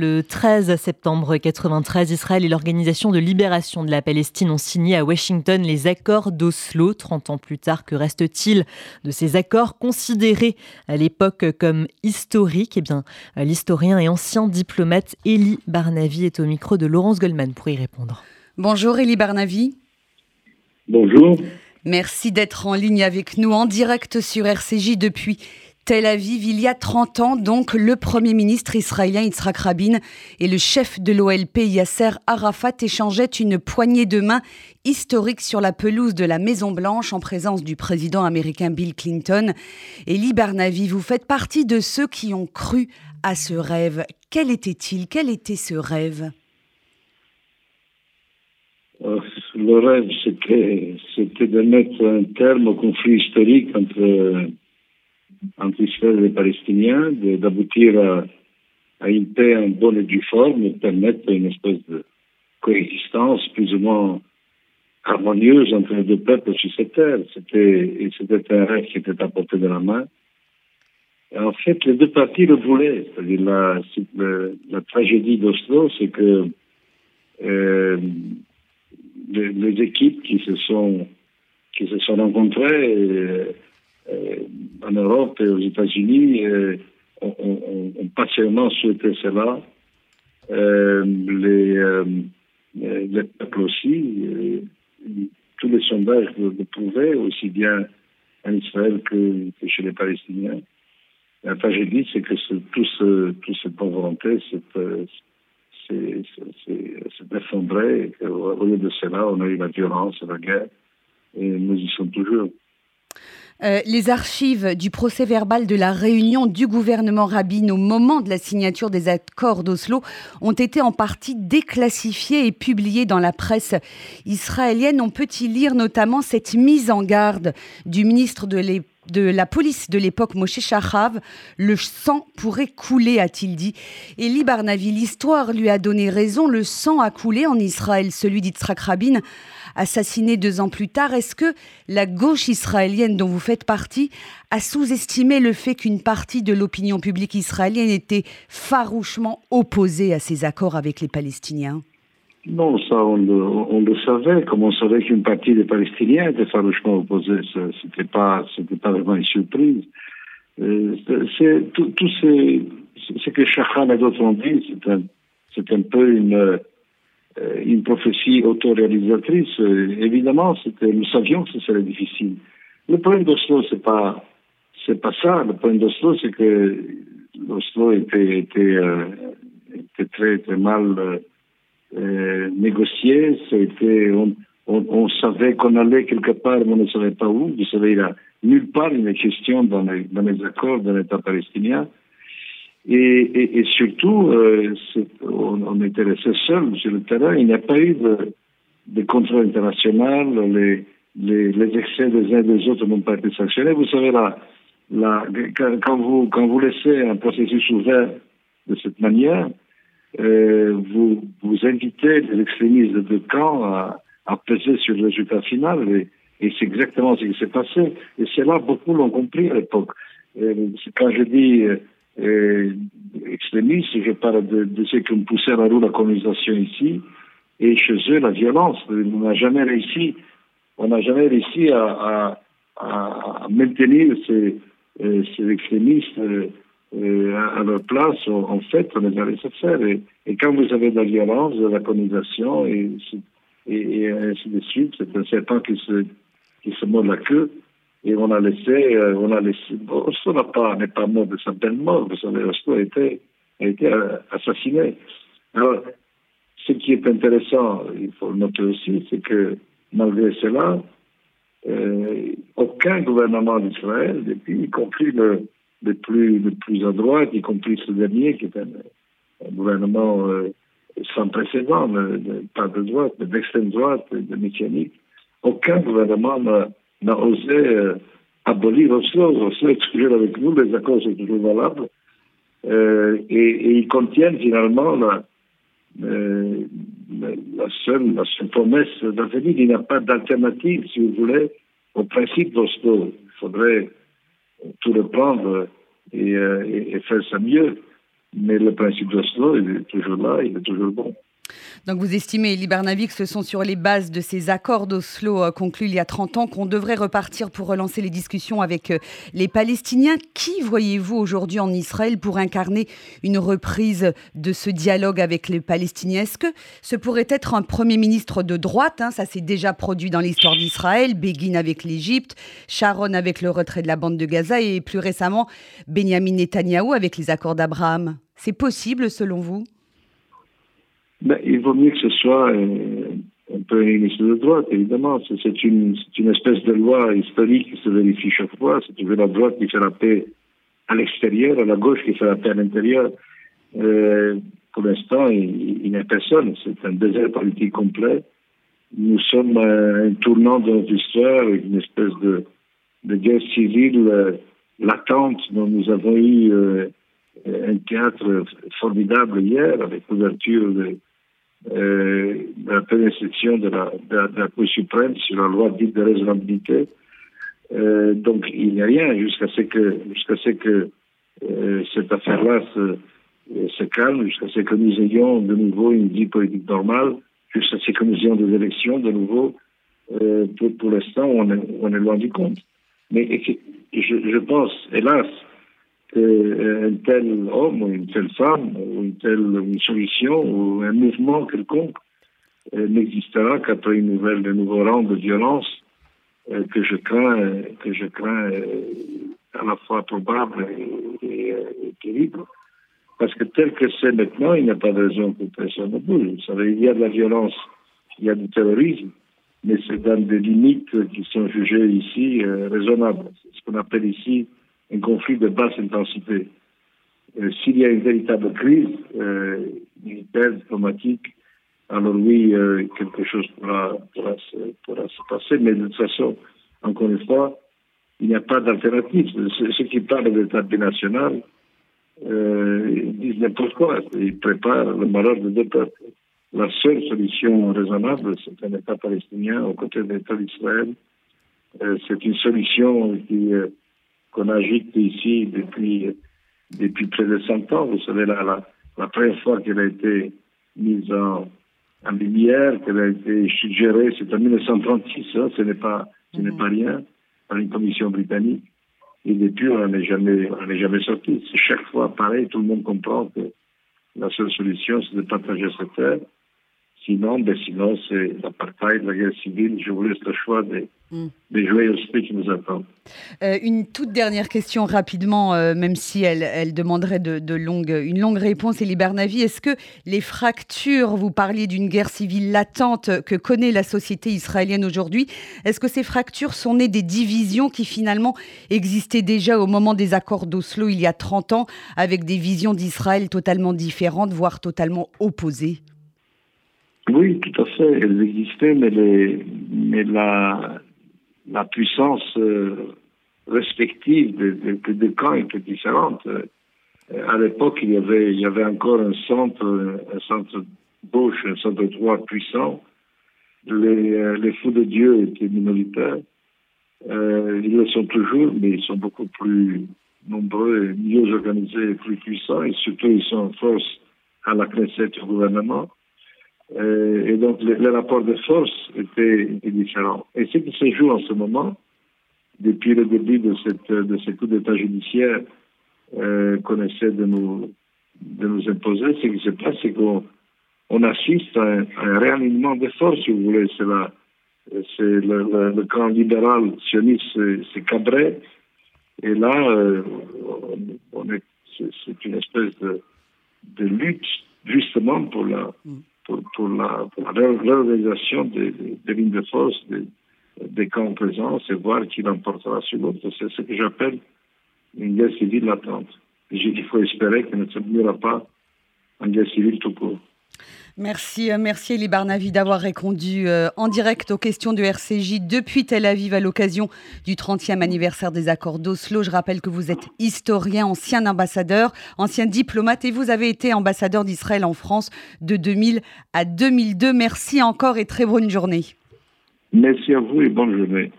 Le 13 septembre 1993, Israël et l'Organisation de libération de la Palestine ont signé à Washington les accords d'Oslo. 30 ans plus tard, que reste-t-il de ces accords considérés à l'époque comme historiques? Eh bien, l'historien et ancien diplomate Elie Barnavi est au micro de Laurence Goldman pour y répondre. Bonjour Elie Barnavi. Bonjour. Merci d'être en ligne avec nous en direct sur RCJ depuis Tel Aviv, il y a 30 ans, donc, le Premier ministre israélien Yitzhak Rabin et le chef de l'OLP Yasser Arafat échangeaient une poignée de main historique sur la pelouse de la Maison-Blanche en présence du président américain Bill Clinton. Et Barnavi, vous faites partie de ceux qui ont cru à ce rêve. Quel était-il? Quel était ce rêve? Euh, Le rêve, c'était de mettre un terme au conflit historique entre entre Israël et les Palestiniens, d'aboutir à, une paix en bonne et due forme et permettre une espèce de coexistence plus ou moins harmonieuse entre les deux peuples sur cette terre. C'était, c'était un rêve qui était à portée de la main. En fait, les deux parties le voulaient. C'est-à-dire la, la, tragédie d'Oslo, c'est que euh, les, équipes qui se sont qui se sont rencontrées euh, en Europe et aux États-Unis euh, on, on, pas seulement souhaité cela, euh, les, les peuples aussi, tous les sondages le, prouvaient, aussi bien en Israël que, chez les Palestiniens. La tragédie, c'est que ce, tout ce, toute cette bonne volonté s'est effondré. Au lieu de cela, on a eu la violence, la guerre, et nous y sommes toujours. Euh, les archives du procès verbal de la réunion du gouvernement Rabin au moment de la signature des accords d'Oslo ont été en partie déclassifiées et publiées dans la presse israélienne. On peut y lire notamment cette mise en garde du ministre de la police de l'époque, Moshe Shachav, le sang pourrait couler, a-t-il dit. Et Barnavi, l'histoire lui a donné raison, le sang a coulé en Israël, celui d'Yitzhak Rabin assassiné deux ans plus tard. Est-ce que la gauche israélienne dont vous faites partie a sous-estimé le fait qu'une partie de l'opinion publique israélienne était farouchement opposée à ces accords avec les Palestiniens? Non, ça, on le, savait, comme on savait qu'une partie des Palestiniens était farouchement opposée. C'était pas, pas vraiment une surprise. Euh, tout, ce que Shachan et d'autres ont dit, c'est un, un peu une, euh, prophétie autoréalisatrice. Euh, évidemment, nous savions que ce serait difficile. Le problème d'Oslo, c'est pas, pas ça. Le problème d'Oslo, c'est que l'Oslo était, était, euh, était, très, très mal euh, négocié. C'était, on, on, on, savait qu'on allait quelque part, mais on ne savait pas où. Vous savez, il a nulle part une question dans les, dans les accords de l'État palestinien. Et, surtout, euh, on, on, était resté seul sur le terrain. Il n'y a pas eu de, contrôle international. Les, les, excès des uns et des autres n'ont pas été sanctionnés. Vous savez, là, quand, vous, laissez un processus ouvert de cette manière, vous, vous invitez les extrémistes de camps à, à peser sur le résultat final. Et, et c'est exactement ce qui s'est passé. Et c'est là, beaucoup l'ont compris à l'époque. Quand je dis euh, euh, extrémistes, je parle de, de ceux qui ont poussé à la roue la colonisation ici, et chez eux la violence. On n'a jamais réussi, on n'a jamais réussi à, à, à maintenir ces, euh, ces extrémistes euh, à, leur place. En, fait, on les a laissés faire. Et, et, quand vous avez de la violence, de la colonisation, et, et, et ainsi de suite, c'est un serpent qui se, qui se mord la queue et on a laissé, euh, on a laissé, n'a pas, n'est pas mort de sa peine mort, vous savez, Oslo a été, a été euh, assassiné. Alors, ce qui est intéressant, il faut le noter aussi, c'est que malgré cela, aucun gouvernement d'Israël, y compris le, le, plus, le plus à droite, y compris ce dernier, qui est un, gouvernement euh, sans précédent, pas de droite, mais d'extrême droite, de mécanique, aucun gouvernement n'a osé euh, abolir Oslo. Oslo est avec nous, les accords sont toujours valables. Euh, et, et, ils contiennent finalement la, euh, la, seule, la seule promesse d'avenir. Il n'y a pas d'alternative, si vous voulez, au principe d'Oslo. Il faudrait tout reprendre et, euh, et, et, faire ça mieux. Mais le principe d'Oslo, il est toujours là, il est toujours bon. Donc vous estimez, Libarnavi, que ce sont sur les bases de ces accords d'Oslo euh, conclus il y a 30 ans qu'on devrait repartir pour relancer les discussions avec euh, les Palestiniens. Qui voyez-vous aujourd'hui en Israël pour incarner une reprise de ce dialogue avec les Palestiniens? Est-ce que ce pourrait être un Premier ministre de droite hein? Ça s'est déjà produit dans l'histoire d'Israël. Begin avec l'Égypte, Sharon avec le retrait de la bande de Gaza et plus récemment Benjamin Netanyahou avec les accords d'Abraham. C'est possible selon vous? Ben, il vaut mieux que ce soit euh, un peu ministre de droite, évidemment. C'est une, une espèce de loi historique qui se vérifie chaque fois. C'est toujours la droite qui fait la paix à l'extérieur, à la gauche qui fait la paix à l'intérieur. Euh, pour l'instant, il, n'y a personne. C'est un désert politique complet. Nous sommes à un tournant de notre histoire, une espèce de, guerre civile euh, latente dont nous avons eu un théâtre formidable hier avec l'ouverture de, euh, la première section de la, de, la, Cour suprême sur la loi dite de raisonnabilité. Euh, donc il n'y a rien jusqu'à ce que jusqu'à ce que euh, cette affaire-là se, se, calme, jusqu'à ce que nous ayons de nouveau une vie politique normale, jusqu'à ce que nous ayons des élections de nouveau. Euh, pour, pour l'instant, on est, on est loin du compte. Mais je, je pense, hélas, qu'un euh, tel homme une telle femme une telle une solution ou un mouvement quelconque euh, n'existera qu'après une nouvelle, de nouveau rang de violence euh, que je crains, que je crains à la fois probable et, terrible. Parce que tel que c'est maintenant, il n'y a pas de raison que personne ne bouge. Vous savez, il y a de la violence, il y a du terrorisme, mais c'est dans des limites qui sont jugées ici raisonnables. C'est ce qu'on appelle ici un conflit de basse intensité. Euh, s'il y a une véritable crise euh, militaire, diplomatique, alors oui, euh, quelque chose pourra, se, passer, mais de toute façon, encore une fois, il n'y a pas d'alternative. Ceux qui parlent d'État binational euh, disent n'importe quoi. Ils préparent le malheur de deux peuples. La seule solution raisonnable, c'est un État palestinien aux côtés de l'État d'Israël. Euh, c'est une solution qui agite ici depuis, depuis près de 100 ans. Vous savez, la, la, la première fois qu'elle a été mise en, en lumière, qu'elle a été suggérée, c'est en 1936, hein, ce n'est pas, ce n'est pas rien, par une commission britannique. Et depuis, on n'est jamais, on n'est jamais sorti. C'est chaque fois pareil, tout le monde comprend que la seule solution, c'est de partager cette terre. Sinon, ben sinon c'est l'apartheid, la guerre civile. Je vous laisse le choix des, mm. des joyeusetés qui nous attendent. Euh, une toute dernière question rapidement, euh, même si elle, elle demanderait de, de longue, une longue réponse, Elie Bernavi. Est-ce que les fractures, vous parliez d'une guerre civile latente que connaît la société israélienne aujourd'hui, est-ce que ces fractures sont nées des divisions qui finalement existaient déjà au moment des accords d'Oslo il y a 30 ans, avec des visions d'Israël totalement différentes, voire totalement opposées? Oui, tout à fait. Elles existaient, mais, les, mais la, la puissance euh, respective des de, camps était différente. Euh, à l'époque, il y avait, il y avait encore un centre, un centre gauche, un centre droit puissant. Les, euh, les fous de Dieu étaient minoritaires. Euh, ils le sont toujours, mais ils sont beaucoup plus nombreux, mieux organisés et plus puissants. Et surtout, ils sont en force à la Knesset au gouvernement. Euh, et donc, le, le, rapport de force était, était, différent. Et ce qui se joue en ce moment, depuis le début de, cette, de ce coup d'État judiciaire euh, qu'on essaie de nous, de nous imposer, ce qui se passe, c'est qu'on on assiste à un, réalignement des forces, si vous voulez. C'est la, c'est le, le, camp libéral sioniste, c'est cabré. Et là, euh, c'est une espèce de, de lutte justement pour la, mm pour, pour, la, pour réorganisation des, lignes de force, des, camps présents, et voir qui l'emportera sur l'autre. C'est ce que j'appelle une guerre civile latente. Il faut espérer qu'elle ne se terminera pas en guerre civile tout court. Merci, euh, merci Elie Barnavi d'avoir répondu euh, en direct aux questions de RCJ depuis Tel Aviv à l'occasion du 30e anniversaire des accords d'Oslo. Je rappelle que vous êtes historien, ancien ambassadeur, ancien diplomate et vous avez été ambassadeur d'Israël en France de 2000 à 2002. Merci encore et très bonne journée. Merci à vous et bonne journée.